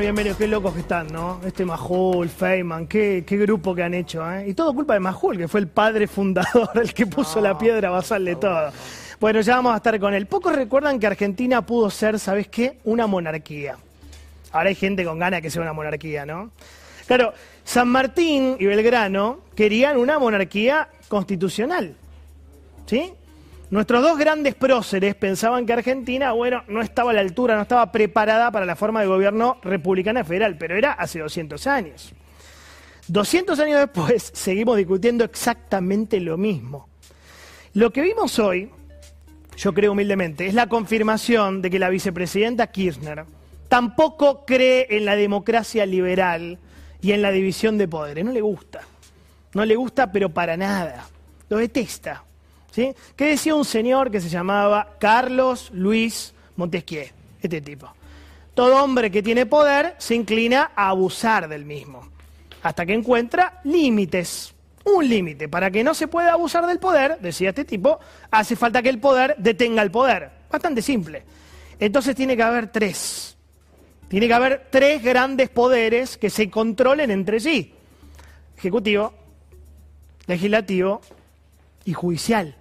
Bienvenidos, qué locos que están, ¿no? Este Majul, Feynman, qué, qué grupo que han hecho, ¿eh? Y todo culpa de Majul, que fue el padre fundador, el que puso la piedra basal de todo. Bueno, ya vamos a estar con él. Pocos recuerdan que Argentina pudo ser, ¿sabes qué? Una monarquía. Ahora hay gente con ganas de que sea una monarquía, ¿no? Claro, San Martín y Belgrano querían una monarquía constitucional. ¿Sí? Nuestros dos grandes próceres pensaban que Argentina, bueno, no estaba a la altura, no estaba preparada para la forma de gobierno republicana federal, pero era hace 200 años. 200 años después seguimos discutiendo exactamente lo mismo. Lo que vimos hoy, yo creo humildemente, es la confirmación de que la vicepresidenta Kirchner tampoco cree en la democracia liberal y en la división de poderes. No le gusta. No le gusta, pero para nada. Lo detesta. ¿Sí? ¿Qué decía un señor que se llamaba Carlos Luis Montesquieu? Este tipo. Todo hombre que tiene poder se inclina a abusar del mismo, hasta que encuentra límites. Un límite. Para que no se pueda abusar del poder, decía este tipo, hace falta que el poder detenga el poder. Bastante simple. Entonces tiene que haber tres. Tiene que haber tres grandes poderes que se controlen entre sí. Ejecutivo, legislativo y judicial.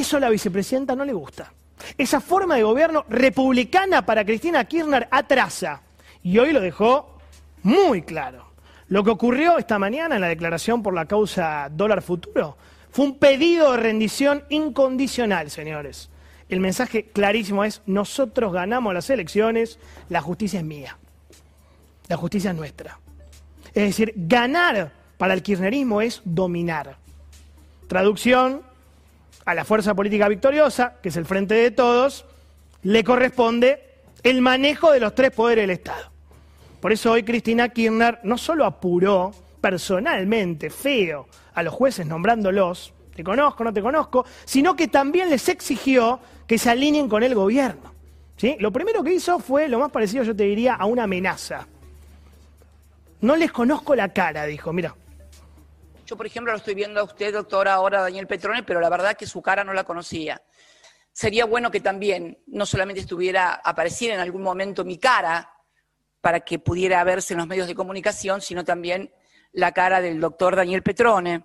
Eso a la vicepresidenta no le gusta. Esa forma de gobierno republicana para Cristina Kirchner atrasa. Y hoy lo dejó muy claro. Lo que ocurrió esta mañana en la declaración por la causa dólar futuro fue un pedido de rendición incondicional, señores. El mensaje clarísimo es, nosotros ganamos las elecciones, la justicia es mía. La justicia es nuestra. Es decir, ganar para el kirchnerismo es dominar. Traducción, a la fuerza política victoriosa, que es el frente de todos, le corresponde el manejo de los tres poderes del Estado. Por eso hoy Cristina Kirchner no solo apuró personalmente, feo, a los jueces nombrándolos, te conozco, no te conozco, sino que también les exigió que se alineen con el gobierno. ¿sí? Lo primero que hizo fue lo más parecido, yo te diría, a una amenaza. No les conozco la cara, dijo, mira. Yo, por ejemplo, lo estoy viendo a usted, doctora, ahora Daniel Petrone, pero la verdad que su cara no la conocía. Sería bueno que también no solamente estuviera, apareciera en algún momento mi cara para que pudiera verse en los medios de comunicación, sino también la cara del doctor Daniel Petrone.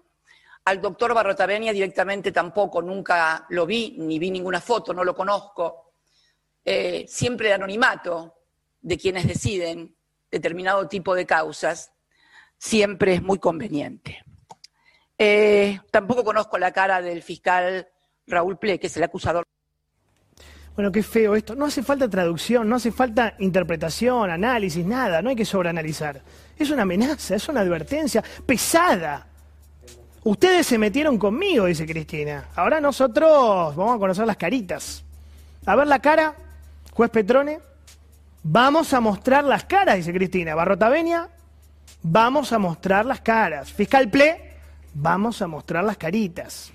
Al doctor Barrotavenia directamente tampoco, nunca lo vi, ni vi ninguna foto, no lo conozco. Eh, siempre el anonimato de quienes deciden determinado tipo de causas siempre es muy conveniente. Eh, tampoco conozco la cara del fiscal Raúl Ple, que es el acusador. Bueno, qué feo esto. No hace falta traducción, no hace falta interpretación, análisis, nada. No hay que sobreanalizar. Es una amenaza, es una advertencia pesada. Ustedes se metieron conmigo, dice Cristina. Ahora nosotros vamos a conocer las caritas. A ver la cara, juez Petrone. Vamos a mostrar las caras, dice Cristina. Barrotavenia, vamos a mostrar las caras. Fiscal Ple, vamos a mostrar las caritas.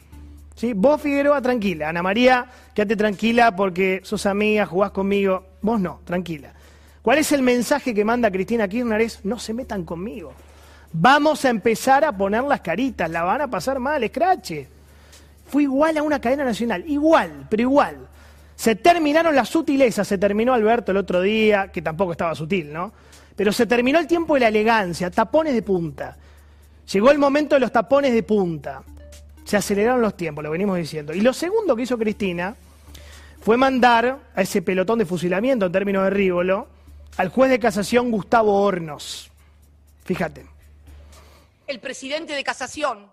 ¿Sí? Vos, Figueroa, tranquila. Ana María, quédate tranquila porque sos amiga, jugás conmigo. Vos no, tranquila. ¿Cuál es el mensaje que manda Cristina Kirchner? Es, no se metan conmigo. Vamos a empezar a poner las caritas, la van a pasar mal, escrache. Fue igual a una cadena nacional, igual, pero igual. Se terminaron las sutilezas, se terminó Alberto el otro día, que tampoco estaba sutil, ¿no? Pero se terminó el tiempo de la elegancia, tapones de punta. Llegó el momento de los tapones de punta. Se aceleraron los tiempos, lo venimos diciendo. Y lo segundo que hizo Cristina fue mandar a ese pelotón de fusilamiento en términos de Rívolo al juez de casación Gustavo Hornos. Fíjate. El presidente de casación,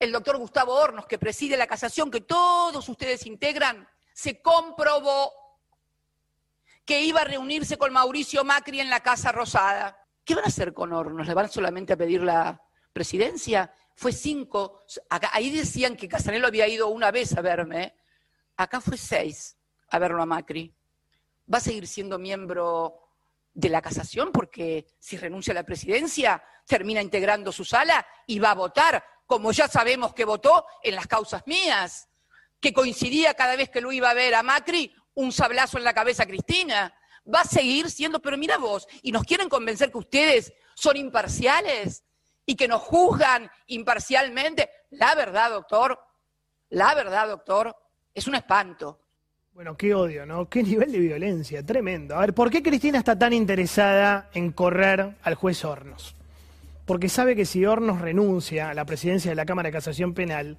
el doctor Gustavo Hornos, que preside la casación que todos ustedes integran, se comprobó que iba a reunirse con Mauricio Macri en la Casa Rosada. ¿Qué van a hacer con Hornos? ¿Le van solamente a pedir la presidencia? Fue cinco. ahí decían que Casanelo había ido una vez a verme. Acá fue seis a verlo a Macri. ¿Va a seguir siendo miembro de la casación? Porque si renuncia a la presidencia, termina integrando su sala y va a votar, como ya sabemos que votó en las causas mías. que coincidía cada vez que lo iba a ver a Macri, un sablazo en la cabeza a Cristina. Va a seguir siendo, pero mira vos, y nos quieren convencer que ustedes son imparciales y que nos juzgan imparcialmente. La verdad, doctor, la verdad, doctor, es un espanto. Bueno, qué odio, ¿no? Qué nivel de violencia, tremendo. A ver, ¿por qué Cristina está tan interesada en correr al juez Hornos? Porque sabe que si Hornos renuncia a la presidencia de la Cámara de Casación Penal,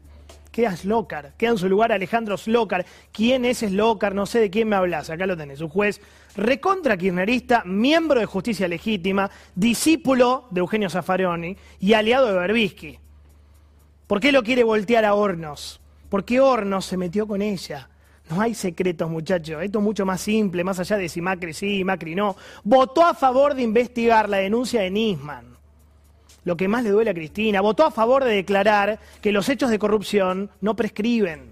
queda Slocar, queda en su lugar Alejandro Slocar. ¿Quién es Slocar? No sé de quién me hablas, acá lo tenés, un juez recontra kirchnerista, miembro de Justicia Legítima, discípulo de Eugenio Zaffaroni y aliado de Berbisky. ¿Por qué lo quiere voltear a Hornos? Porque Hornos se metió con ella. No hay secretos, muchachos. Esto es mucho más simple, más allá de si Macri sí, Macri no. Votó a favor de investigar la denuncia de Nisman lo que más le duele a Cristina. Votó a favor de declarar que los hechos de corrupción no prescriben.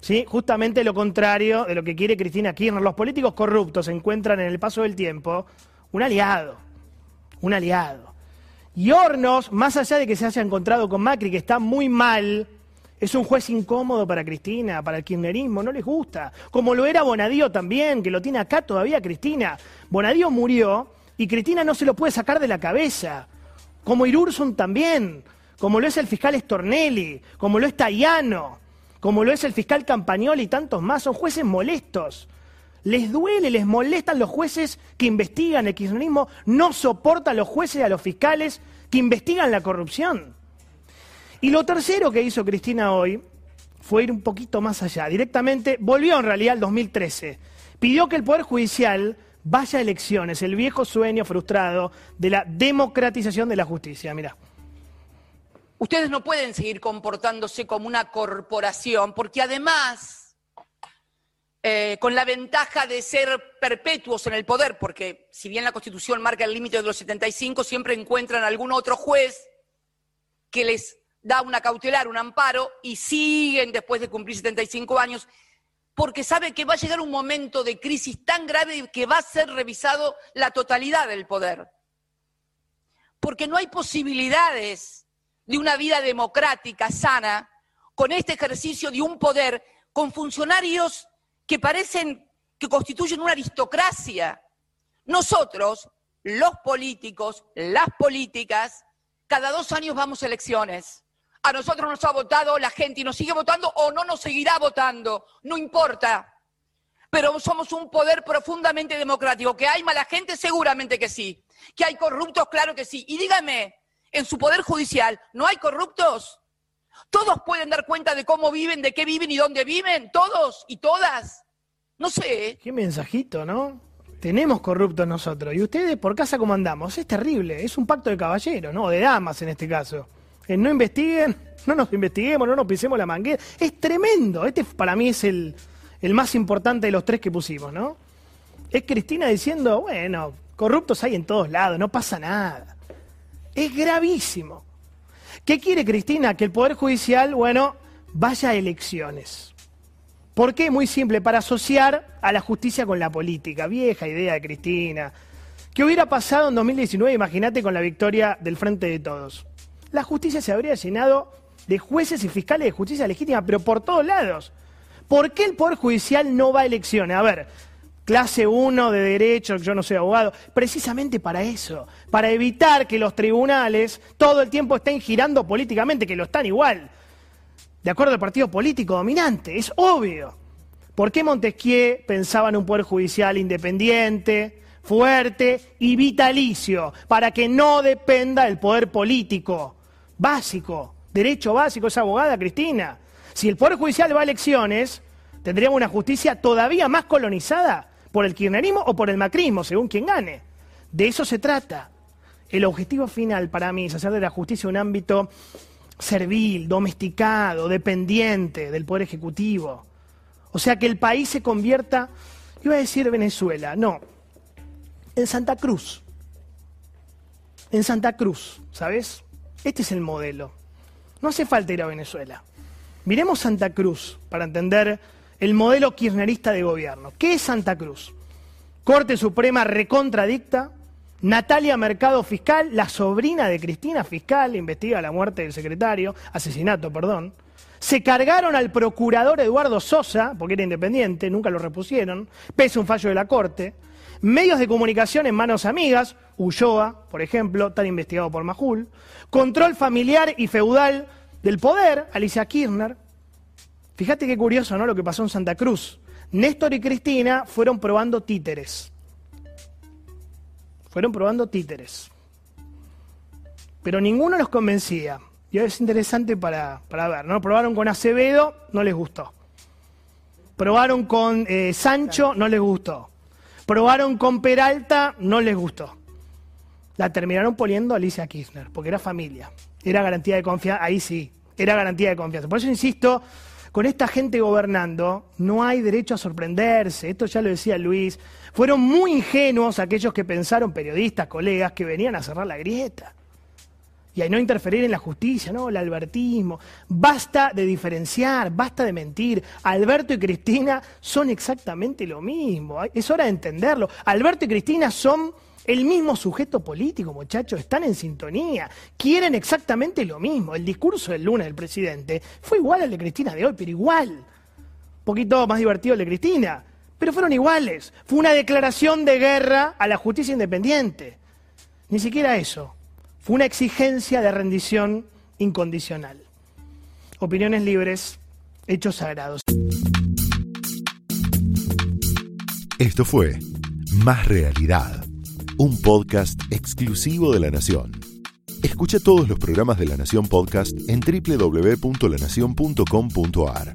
¿Sí? Justamente lo contrario de lo que quiere Cristina Kirchner. Los políticos corruptos encuentran en el paso del tiempo un aliado. Un aliado. Y Hornos, más allá de que se haya encontrado con Macri, que está muy mal, es un juez incómodo para Cristina, para el kirchnerismo, no les gusta. Como lo era Bonadío también, que lo tiene acá todavía Cristina. Bonadío murió y Cristina no se lo puede sacar de la cabeza como Irursun también, como lo es el fiscal Stornelli, como lo es Tayano, como lo es el fiscal Campagnoli y tantos más, son jueces molestos. Les duele, les molestan los jueces que investigan el kirchnerismo, no soportan a los jueces y a los fiscales que investigan la corrupción. Y lo tercero que hizo Cristina hoy fue ir un poquito más allá. Directamente volvió en realidad al 2013. Pidió que el Poder Judicial vaya elecciones, el viejo sueño frustrado de la democratización de la justicia. Mira. Ustedes no pueden seguir comportándose como una corporación, porque además, eh, con la ventaja de ser perpetuos en el poder, porque si bien la Constitución marca el límite de los 75, siempre encuentran algún otro juez que les da una cautelar, un amparo, y siguen después de cumplir 75 años porque sabe que va a llegar un momento de crisis tan grave que va a ser revisado la totalidad del poder. Porque no hay posibilidades de una vida democrática, sana, con este ejercicio de un poder, con funcionarios que parecen que constituyen una aristocracia. Nosotros, los políticos, las políticas, cada dos años vamos a elecciones a nosotros nos ha votado la gente y nos sigue votando o no nos seguirá votando, no importa. Pero somos un poder profundamente democrático. ¿Que hay mala gente? Seguramente que sí. ¿Que hay corruptos? Claro que sí. Y dígame, en su poder judicial, ¿no hay corruptos? ¿Todos pueden dar cuenta de cómo viven, de qué viven y dónde viven? ¿Todos y todas? No sé. Qué mensajito, ¿no? Tenemos corruptos nosotros. ¿Y ustedes por casa cómo andamos? Es terrible. Es un pacto de caballeros, ¿no? De damas en este caso no investiguen, no nos investiguemos, no nos pisemos la manguera. Es tremendo. Este para mí es el, el más importante de los tres que pusimos, ¿no? Es Cristina diciendo, bueno, corruptos hay en todos lados, no pasa nada. Es gravísimo. ¿Qué quiere Cristina? Que el Poder Judicial, bueno, vaya a elecciones. ¿Por qué? Muy simple, para asociar a la justicia con la política. Vieja idea de Cristina. ¿Qué hubiera pasado en 2019? Imagínate con la victoria del Frente de Todos la justicia se habría llenado de jueces y fiscales de justicia legítima, pero por todos lados. ¿Por qué el Poder Judicial no va a elecciones? A ver, clase 1 de derecho, yo no soy abogado, precisamente para eso, para evitar que los tribunales todo el tiempo estén girando políticamente, que lo están igual, de acuerdo al partido político dominante, es obvio. ¿Por qué Montesquieu pensaba en un Poder Judicial independiente, fuerte y vitalicio, para que no dependa del poder político? Básico, derecho básico, es abogada Cristina. Si el Poder Judicial va a elecciones, tendríamos una justicia todavía más colonizada por el kirchnerismo o por el macrismo, según quien gane. De eso se trata. El objetivo final para mí es hacer de la justicia un ámbito servil, domesticado, dependiente del Poder Ejecutivo. O sea, que el país se convierta, iba a decir Venezuela, no, en Santa Cruz. En Santa Cruz, ¿sabes? Este es el modelo. No hace falta ir a Venezuela. Miremos Santa Cruz para entender el modelo kirchnerista de gobierno. ¿Qué es Santa Cruz? Corte Suprema recontradicta, Natalia Mercado Fiscal, la sobrina de Cristina Fiscal, investiga la muerte del secretario, asesinato, perdón. Se cargaron al procurador Eduardo Sosa, porque era independiente, nunca lo repusieron, pese a un fallo de la Corte. Medios de comunicación en manos amigas, Ulloa, por ejemplo, tan investigado por Majul. Control familiar y feudal del poder, Alicia Kirchner. Fíjate qué curioso, ¿no? Lo que pasó en Santa Cruz. Néstor y Cristina fueron probando títeres. Fueron probando títeres. Pero ninguno los convencía. Y es interesante para, ver, ¿no? Probaron con Acevedo, no les gustó. Probaron con eh, Sancho, no les gustó. Probaron con Peralta, no les gustó. La terminaron poniendo Alicia Kirchner, porque era familia. Era garantía de confianza, ahí sí, era garantía de confianza. Por eso insisto, con esta gente gobernando no hay derecho a sorprenderse. Esto ya lo decía Luis. Fueron muy ingenuos aquellos que pensaron, periodistas, colegas, que venían a cerrar la grieta. Y a no interferir en la justicia, ¿no? El albertismo. Basta de diferenciar, basta de mentir. Alberto y Cristina son exactamente lo mismo. Es hora de entenderlo. Alberto y Cristina son el mismo sujeto político, muchachos, están en sintonía, quieren exactamente lo mismo. El discurso del lunes del presidente fue igual al de Cristina de hoy, pero igual. Un poquito más divertido el de Cristina, pero fueron iguales. Fue una declaración de guerra a la justicia independiente. Ni siquiera eso. Fue una exigencia de rendición incondicional. Opiniones libres, hechos sagrados. Esto fue Más Realidad un podcast exclusivo de La Nación. Escucha todos los programas de La Nación Podcast en www.lanacion.com.ar.